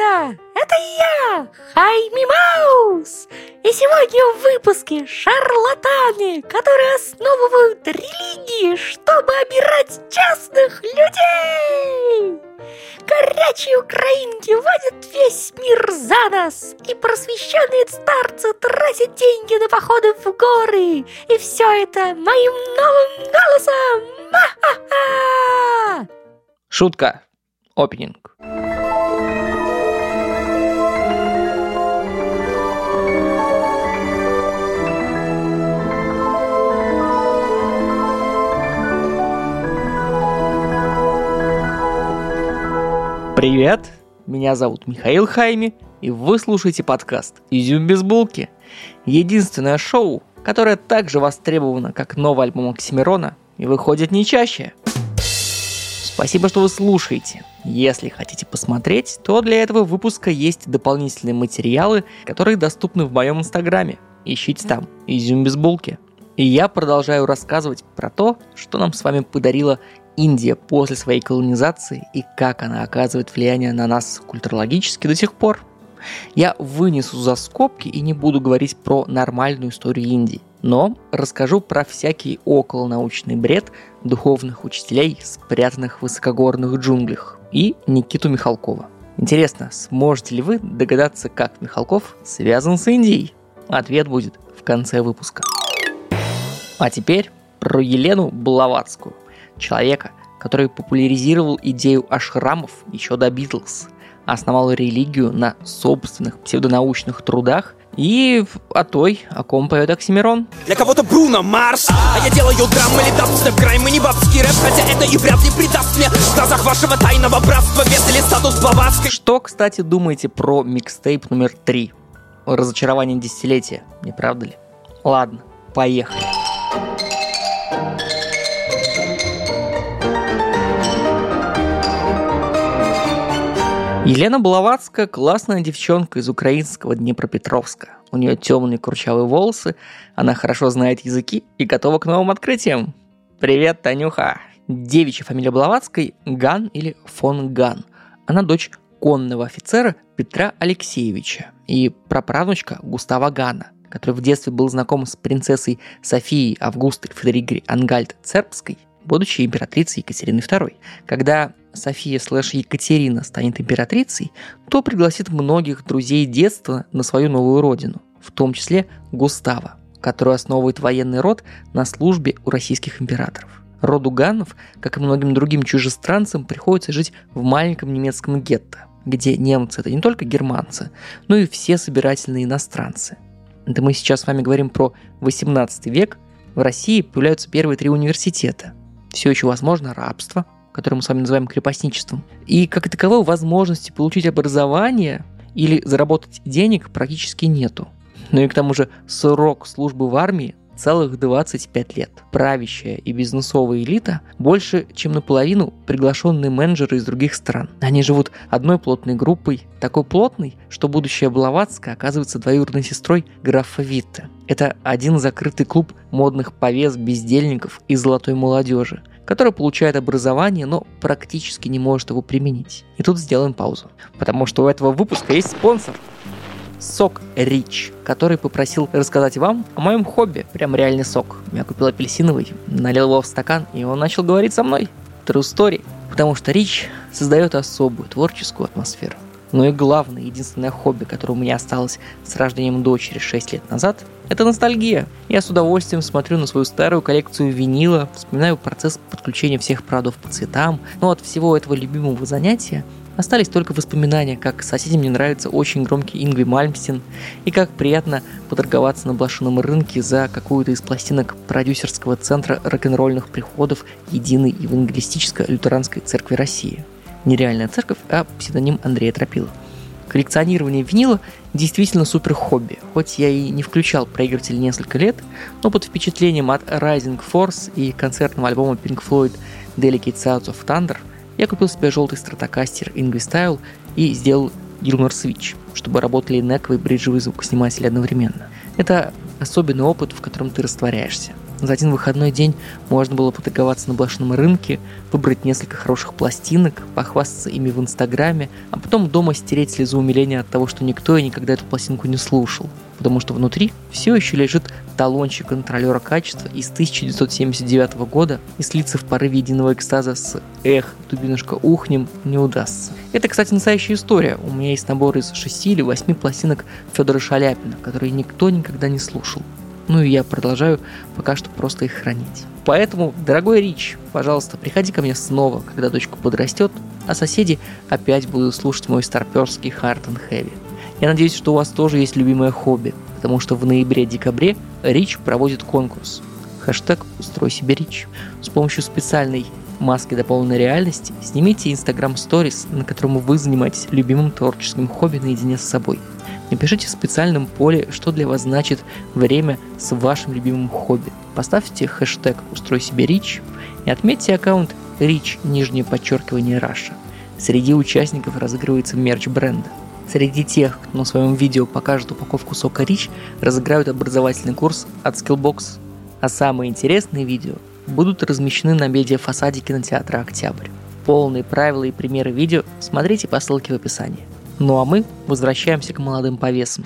ребята! Это я, Хайми Маус! И сегодня в выпуске шарлатаны, которые основывают религии, чтобы обирать частных людей! Горячие украинки водят весь мир за нос, и просвещенные старцы тратят деньги на походы в горы. И все это моим новым голосом! Ма-ха-ха! Шутка. Опенинг. Привет, меня зовут Михаил Хайми, и вы слушаете подкаст «Изюм без булки». Единственное шоу, которое так же востребовано, как новый альбом Оксимирона, и выходит не чаще. Спасибо, что вы слушаете. Если хотите посмотреть, то для этого выпуска есть дополнительные материалы, которые доступны в моем инстаграме. Ищите там «Изюм без булки». И я продолжаю рассказывать про то, что нам с вами подарила Индия после своей колонизации и как она оказывает влияние на нас культурологически до сих пор. Я вынесу за скобки и не буду говорить про нормальную историю Индии, но расскажу про всякий околонаучный бред духовных учителей, спрятанных в высокогорных джунглях, и Никиту Михалкова. Интересно, сможете ли вы догадаться, как Михалков связан с Индией? Ответ будет в конце выпуска. А теперь про Елену Блаватскую – человека, который популяризировал идею ашрамов еще до Битлз, основал религию на собственных псевдонаучных трудах и о той, о ком поет Оксимирон. Для кого-то Бруно Марс, а я делаю драм или дабстеп, грайм и не бабский рэп, хотя это и вряд ли придаст мне в глазах вашего тайного братства вес или статус Блаватской. Что, кстати, думаете про микстейп номер три? Разочарование десятилетия, не правда ли? Ладно, поехали. Елена Блаватская – классная девчонка из украинского Днепропетровска. У нее темные курчавые волосы, она хорошо знает языки и готова к новым открытиям. Привет, Танюха! Девичья фамилия Блаватской – Ган или фон Ган. Она дочь конного офицера Петра Алексеевича и праправнучка Густава Гана, который в детстве был знаком с принцессой Софией Августой Фредерикой Ангальд Цербской, будучи императрицей Екатерины II. Когда София слэш Екатерина станет императрицей, то пригласит многих друзей детства на свою новую родину, в том числе Густава, который основывает военный род на службе у российских императоров. Роду Ганнов, как и многим другим чужестранцам, приходится жить в маленьком немецком гетто, где немцы это не только германцы, но и все собирательные иностранцы. Это мы сейчас с вами говорим про 18 век. В России появляются первые три университета. Все еще возможно рабство – которое мы с вами называем крепостничеством. И как таковой возможности получить образование или заработать денег практически нету. Ну и к тому же срок службы в армии целых 25 лет. Правящая и бизнесовая элита больше, чем наполовину приглашенные менеджеры из других стран. Они живут одной плотной группой, такой плотной, что будущая Блаватская оказывается двоюродной сестрой графа Витте. Это один закрытый клуб модных повес, бездельников и золотой молодежи, который получает образование, но практически не может его применить. И тут сделаем паузу, потому что у этого выпуска есть спонсор. Сок Рич, который попросил рассказать вам о моем хобби. Прям реальный сок. Я купил апельсиновый, налил его в стакан, и он начал говорить со мной. True story. Потому что Рич создает особую творческую атмосферу. Но и главное, единственное хобби, которое у меня осталось с рождением дочери 6 лет назад, это ностальгия. Я с удовольствием смотрю на свою старую коллекцию винила, вспоминаю процесс подключения всех проводов по цветам, но от всего этого любимого занятия Остались только воспоминания, как соседям не нравится очень громкий Ингви Мальмстин, и как приятно поторговаться на блошином рынке за какую-то из пластинок продюсерского центра рок-н-ролльных приходов Единой Евангелистическо-Лютеранской Церкви России – нереальная церковь, а псевдоним Андрея Тропила. Коллекционирование винила действительно супер хобби. Хоть я и не включал проигрыватель несколько лет, но под впечатлением от Rising Force и концертного альбома Pink Floyd Delicate Sounds of Thunder я купил себе желтый стратокастер Ingrid Style и сделал Gilmore Switch, чтобы работали нековый бриджевый звукосниматель одновременно. Это особенный опыт, в котором ты растворяешься. За один выходной день можно было поторговаться на блошином рынке, выбрать несколько хороших пластинок, похвастаться ими в Инстаграме, а потом дома стереть слезу умиления от того, что никто и никогда эту пластинку не слушал, потому что внутри все еще лежит талончик контролера качества из 1979 года и слиться в порыве единого экстаза с «Эх, дубинушка, ухнем» не удастся. Это, кстати, настоящая история. У меня есть набор из шести или восьми пластинок Федора Шаляпина, которые никто никогда не слушал. Ну и я продолжаю пока что просто их хранить. Поэтому, дорогой Рич, пожалуйста, приходи ко мне снова, когда дочка подрастет, а соседи опять будут слушать мой старперский Hard and Heavy. Я надеюсь, что у вас тоже есть любимое хобби, потому что в ноябре-декабре Рич проводит конкурс. Хэштег «Устрой себе Рич». С помощью специальной маски дополненной реальности снимите Instagram Stories, на котором вы занимаетесь любимым творческим хобби наедине с собой – Напишите в специальном поле, что для вас значит время с вашим любимым хобби. Поставьте хэштег «Устрой себе Рич» и отметьте аккаунт Rich, нижнее подчеркивание Раша. Среди участников разыгрывается мерч бренда. Среди тех, кто на своем видео покажет упаковку сока Рич, разыграют образовательный курс от Skillbox. А самые интересные видео будут размещены на медиа-фасаде кинотеатра «Октябрь». Полные правила и примеры видео смотрите по ссылке в описании. Ну а мы возвращаемся к молодым повесам.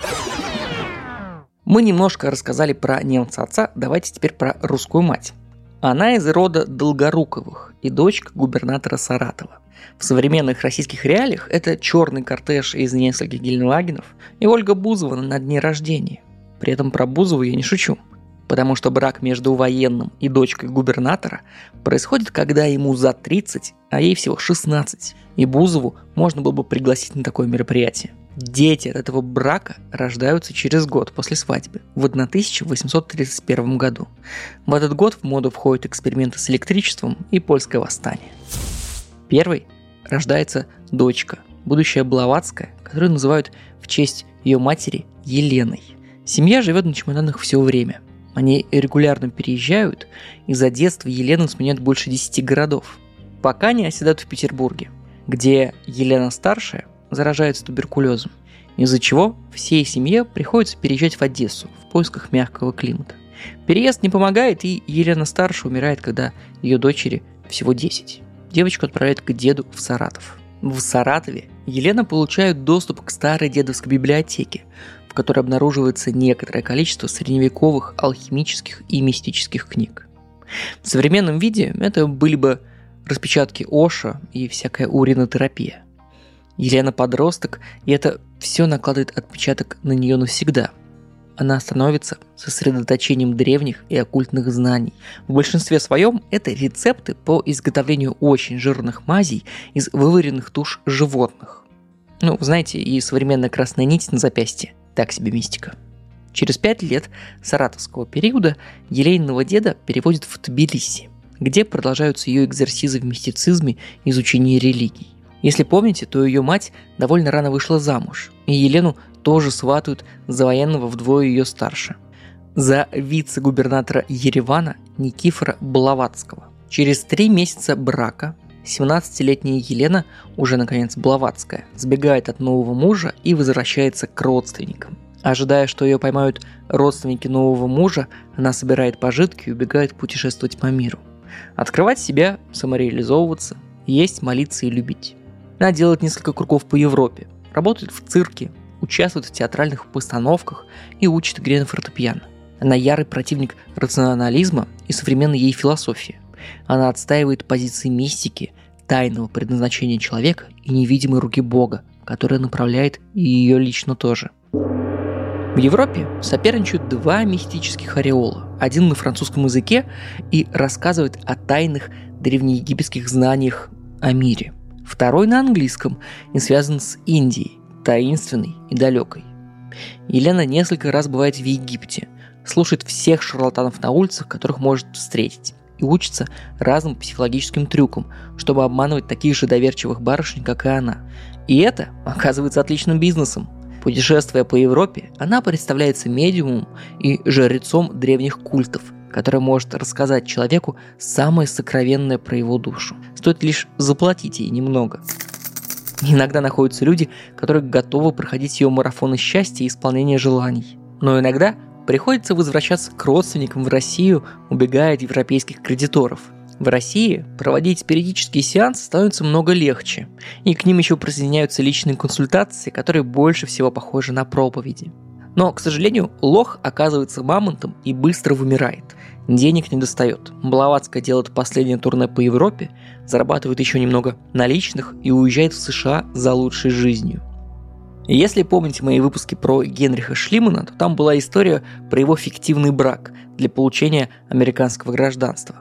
Мы немножко рассказали про немца отца, давайте теперь про русскую мать. Она из рода Долгоруковых и дочка губернатора Саратова. В современных российских реалиях это черный кортеж из нескольких гельнвагенов и Ольга Бузова на дне рождения. При этом про Бузову я не шучу потому что брак между военным и дочкой губернатора происходит, когда ему за 30, а ей всего 16, и Бузову можно было бы пригласить на такое мероприятие. Дети от этого брака рождаются через год после свадьбы, в 1831 году. В этот год в моду входят эксперименты с электричеством и польское восстание. Первый рождается дочка, будущая Блаватская, которую называют в честь ее матери Еленой. Семья живет на чемоданах все время. Они регулярно переезжают, и за детство Елена сменяет больше 10 городов, пока не оседают в Петербурге, где Елена старшая заражается туберкулезом, из-за чего всей семье приходится переезжать в Одессу в поисках мягкого климата. Переезд не помогает, и Елена старшая умирает, когда ее дочери всего 10. Девочку отправляют к деду в Саратов. В Саратове Елена получает доступ к старой дедовской библиотеке, в которой обнаруживается некоторое количество средневековых алхимических и мистических книг. В современном виде это были бы распечатки Оша и всякая уринотерапия. Елена подросток, и это все накладывает отпечаток на нее навсегда. Она становится сосредоточением древних и оккультных знаний. В большинстве своем это рецепты по изготовлению очень жирных мазей из вываренных туш животных. Ну, знаете, и современная красная нить на запястье – так себе мистика. Через пять лет саратовского периода Елейного деда переводят в Тбилиси, где продолжаются ее экзерсизы в мистицизме и изучении религий. Если помните, то ее мать довольно рано вышла замуж, и Елену тоже сватают за военного вдвое ее старше. За вице-губернатора Еревана Никифора Блаватского. Через три месяца брака 17-летняя Елена, уже наконец Блаватская, сбегает от нового мужа и возвращается к родственникам. Ожидая, что ее поймают родственники нового мужа, она собирает пожитки и убегает путешествовать по миру. Открывать себя, самореализовываться, есть, молиться и любить. Она делает несколько кругов по Европе, работает в цирке, участвует в театральных постановках и учит игре на фортепиано. Она ярый противник рационализма и современной ей философии. Она отстаивает позиции мистики, тайного предназначения человека и невидимой руки Бога, которая направляет и ее лично тоже. В Европе соперничают два мистических ореола. Один на французском языке и рассказывает о тайных древнеегипетских знаниях о мире. Второй на английском и связан с Индией, таинственной и далекой. Елена несколько раз бывает в Египте, слушает всех шарлатанов на улицах, которых может встретить и учится разным психологическим трюкам, чтобы обманывать таких же доверчивых барышень, как и она. И это оказывается отличным бизнесом. Путешествуя по Европе, она представляется медиумом и жрецом древних культов, который может рассказать человеку самое сокровенное про его душу. Стоит лишь заплатить ей немного. Иногда находятся люди, которые готовы проходить ее марафоны счастья и исполнения желаний. Но иногда приходится возвращаться к родственникам в Россию, убегая от европейских кредиторов. В России проводить периодические сеансы становится много легче, и к ним еще присоединяются личные консультации, которые больше всего похожи на проповеди. Но, к сожалению, лох оказывается мамонтом и быстро вымирает. Денег не достает. Блаватская делает последнее турне по Европе, зарабатывает еще немного наличных и уезжает в США за лучшей жизнью. Если помните мои выпуски про Генриха Шлимана, то там была история про его фиктивный брак для получения американского гражданства.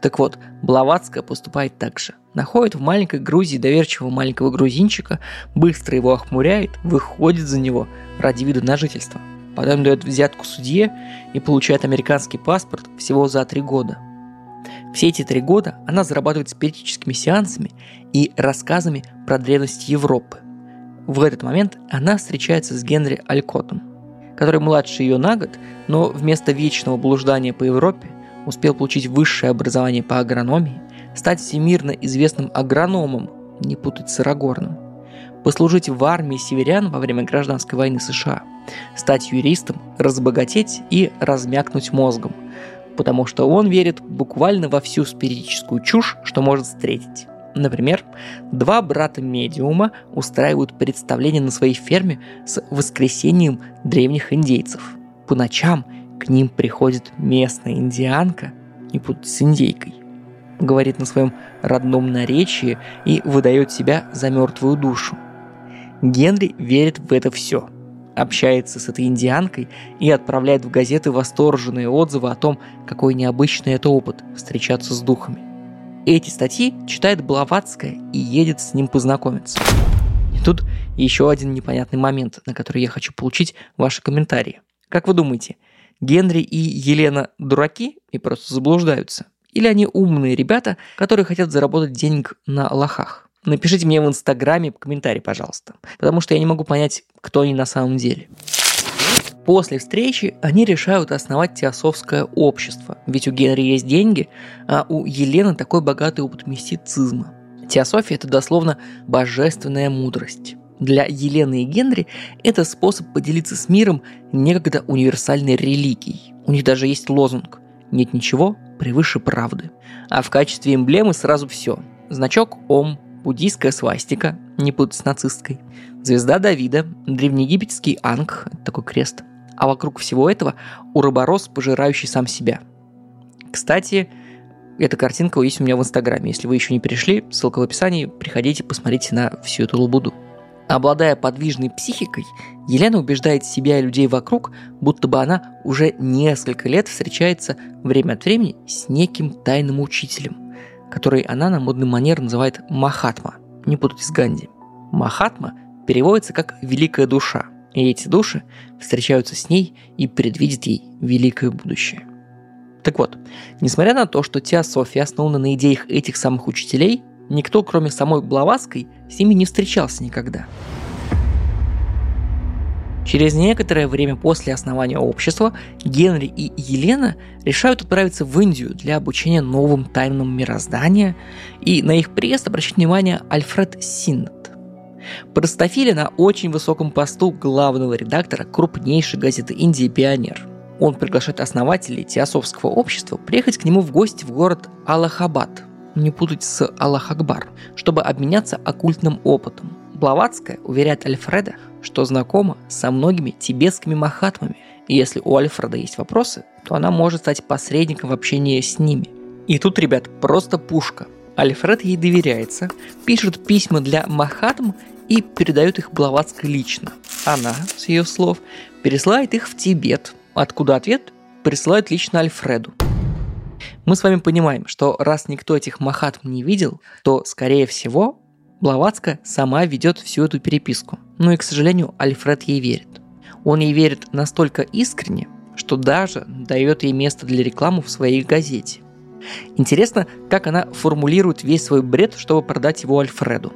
Так вот, Блаватская поступает так же. Находит в маленькой Грузии доверчивого маленького грузинчика, быстро его охмуряет, выходит за него ради вида на жительство. Потом дает взятку судье и получает американский паспорт всего за три года. Все эти три года она зарабатывает спиритическими сеансами и рассказами про древность Европы. В этот момент она встречается с Генри Алькотом, который младше ее на год, но вместо вечного блуждания по Европе успел получить высшее образование по агрономии, стать всемирно известным агрономом, не путать с Арагорном, послужить в армии северян во время гражданской войны США, стать юристом, разбогатеть и размякнуть мозгом, потому что он верит буквально во всю спиритическую чушь, что может встретить. Например, два брата-медиума устраивают представление на своей ферме с воскресением древних индейцев. По ночам к ним приходит местная индианка, не путать с индейкой, говорит на своем родном наречии и выдает себя за мертвую душу. Генри верит в это все, общается с этой индианкой и отправляет в газеты восторженные отзывы о том, какой необычный это опыт – встречаться с духами. Эти статьи читает Блаватская и едет с ним познакомиться. И тут еще один непонятный момент, на который я хочу получить ваши комментарии. Как вы думаете – Генри и Елена дураки и просто заблуждаются? Или они умные ребята, которые хотят заработать денег на лохах? Напишите мне в Инстаграме комментарий, пожалуйста, потому что я не могу понять, кто они на самом деле. После встречи они решают основать теософское общество, ведь у Генри есть деньги, а у Елены такой богатый опыт мистицизма. Теософия – это дословно божественная мудрость. Для Елены и Генри это способ поделиться с миром некогда универсальной религией. У них даже есть лозунг «Нет ничего превыше правды». А в качестве эмблемы сразу все. Значок Ом, буддийская свастика, не путать с нацисткой, звезда Давида, древнеегипетский анг, такой крест. А вокруг всего этого уроборос, пожирающий сам себя. Кстати, эта картинка есть у меня в Инстаграме. Если вы еще не перешли, ссылка в описании, приходите, посмотрите на всю эту лабуду. Обладая подвижной психикой, Елена убеждает себя и людей вокруг, будто бы она уже несколько лет встречается время от времени с неким тайным учителем, который она на модный манер называет Махатма, не путать с Ганди. Махатма переводится как «великая душа», и эти души встречаются с ней и предвидят ей великое будущее. Так вот, несмотря на то, что теософия основана на идеях этих самых учителей, Никто, кроме самой Блаватской, с ними не встречался никогда. Через некоторое время после основания общества Генри и Елена решают отправиться в Индию для обучения новым тайнам мироздания, и на их приезд обращает внимание Альфред Синнет. Простофили на очень высоком посту главного редактора крупнейшей газеты Индии «Пионер». Он приглашает основателей теософского общества приехать к нему в гости в город Аллахабад – не путать с Аллах Акбар, чтобы обменяться оккультным опытом. Блаватская уверяет Альфреда, что знакома со многими тибетскими махатмами, и если у Альфреда есть вопросы, то она может стать посредником в общении с ними. И тут, ребят, просто пушка. Альфред ей доверяется, пишет письма для Махатм и передает их Блаватской лично. Она, с ее слов, пересылает их в Тибет, откуда ответ присылает лично Альфреду. Мы с вами понимаем, что раз никто этих махатм не видел, то, скорее всего, Блаватская сама ведет всю эту переписку. Ну и, к сожалению, Альфред ей верит. Он ей верит настолько искренне, что даже дает ей место для рекламы в своей газете. Интересно, как она формулирует весь свой бред, чтобы продать его Альфреду.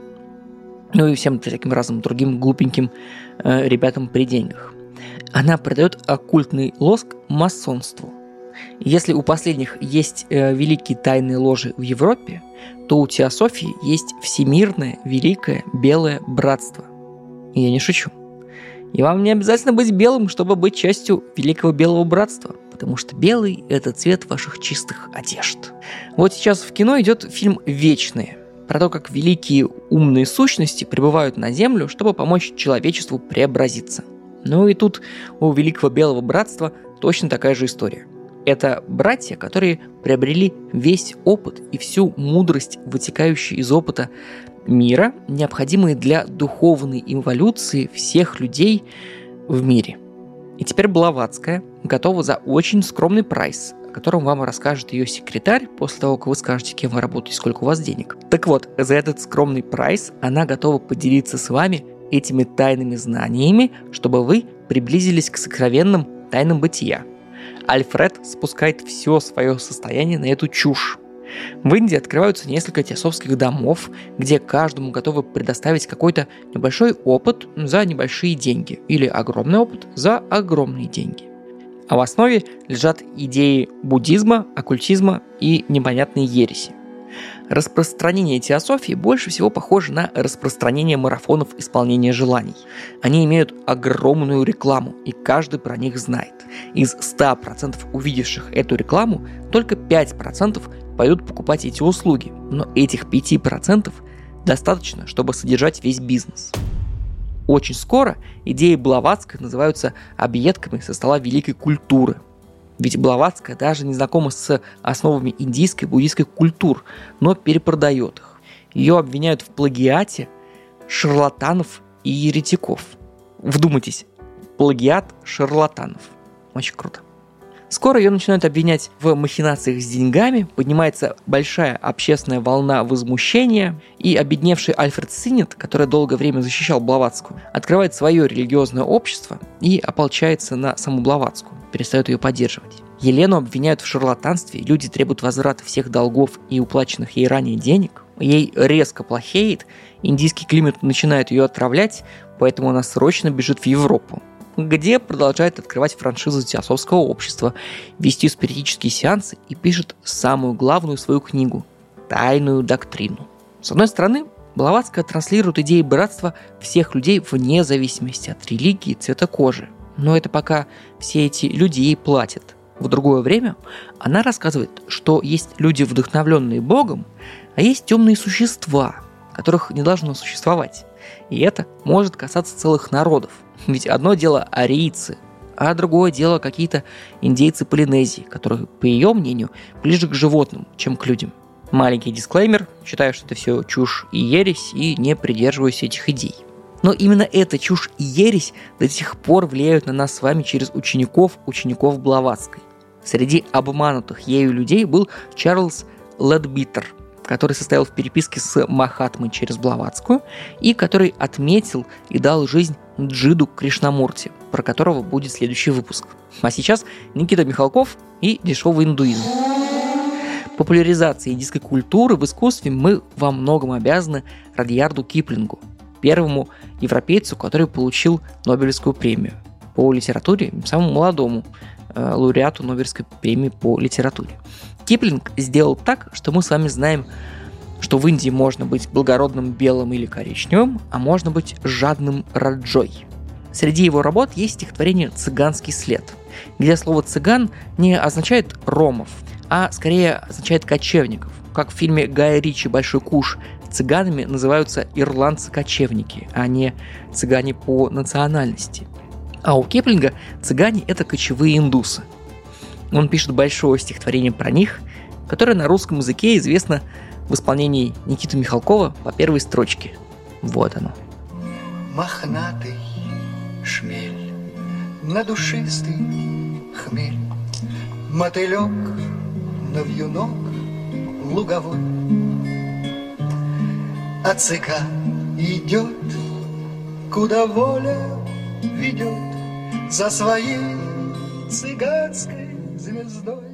Ну и всем таким разным другим глупеньким э, ребятам при деньгах. Она продает оккультный лоск масонству – если у последних есть э, великие тайные ложи в Европе, то у теософии есть всемирное великое белое братство. Я не шучу. И вам не обязательно быть белым, чтобы быть частью Великого Белого Братства, потому что белый – это цвет ваших чистых одежд. Вот сейчас в кино идет фильм «Вечные», про то, как великие умные сущности прибывают на Землю, чтобы помочь человечеству преобразиться. Ну и тут у Великого Белого Братства точно такая же история. Это братья, которые приобрели весь опыт и всю мудрость, вытекающую из опыта мира, необходимые для духовной эволюции всех людей в мире. И теперь Блаватская готова за очень скромный прайс, о котором вам расскажет ее секретарь после того, как вы скажете, кем вы работаете, сколько у вас денег. Так вот, за этот скромный прайс она готова поделиться с вами этими тайными знаниями, чтобы вы приблизились к сокровенным тайнам бытия. Альфред спускает все свое состояние на эту чушь. В Индии открываются несколько теософских домов, где каждому готовы предоставить какой-то небольшой опыт за небольшие деньги или огромный опыт за огромные деньги. А в основе лежат идеи буддизма, оккультизма и непонятные ереси. Распространение теософии больше всего похоже на распространение марафонов исполнения желаний. Они имеют огромную рекламу, и каждый про них знает. Из 100% увидевших эту рекламу, только 5% пойдут покупать эти услуги, но этих 5% достаточно, чтобы содержать весь бизнес. Очень скоро идеи Блаватской называются объедками со стола великой культуры – ведь Блаватская даже не знакома с основами индийской и буддийской культур, но перепродает их. Ее обвиняют в плагиате шарлатанов и еретиков. Вдумайтесь, плагиат шарлатанов. Очень круто. Скоро ее начинают обвинять в махинациях с деньгами, поднимается большая общественная волна возмущения, и обедневший Альфред Синет, который долгое время защищал Блаватскую, открывает свое религиозное общество и ополчается на саму Блаватскую. Перестают ее поддерживать. Елену обвиняют в шарлатанстве, люди требуют возврата всех долгов и уплаченных ей ранее денег. Ей резко плохеет, индийский климат начинает ее отравлять, поэтому она срочно бежит в Европу, где продолжает открывать франшизу теософского общества, вести спиритические сеансы и пишет самую главную свою книгу «Тайную доктрину». С одной стороны, Блаватская транслирует идеи братства всех людей вне зависимости от религии и цвета кожи – но это пока все эти люди ей платят. В другое время она рассказывает, что есть люди, вдохновленные Богом, а есть темные существа, которых не должно существовать. И это может касаться целых народов. Ведь одно дело арийцы, а другое дело какие-то индейцы Полинезии, которые, по ее мнению, ближе к животным, чем к людям. Маленький дисклеймер, считаю, что это все чушь и ересь, и не придерживаюсь этих идей. Но именно эта чушь и ересь до сих пор влияют на нас с вами через учеников, учеников Блаватской. Среди обманутых ею людей был Чарльз Ледбитер, который состоял в переписке с Махатмой через Блаватскую и который отметил и дал жизнь Джиду Кришнамурти, про которого будет следующий выпуск. А сейчас Никита Михалков и дешевый индуизм. Популяризации индийской культуры в искусстве мы во многом обязаны Радьярду Киплингу, первому европейцу, который получил Нобелевскую премию по литературе, самому молодому э, лауреату Нобелевской премии по литературе. Киплинг сделал так, что мы с вами знаем, что в Индии можно быть благородным белым или коричневым, а можно быть жадным раджой. Среди его работ есть стихотворение «Цыганский след», где слово «цыган» не означает ромов, а скорее означает кочевников. Как в фильме Гая Ричи «Большой куш» цыганами называются ирландцы-кочевники, а не цыгане по национальности. А у Кеплинга цыгане – это кочевые индусы. Он пишет большое стихотворение про них, которое на русском языке известно в исполнении Никиты Михалкова по первой строчке. Вот оно. Мохнатый шмель, надушистый хмель, Мотылек на вьюнок луговой, а цыган идет, куда воля ведет За своей цыганской звездой.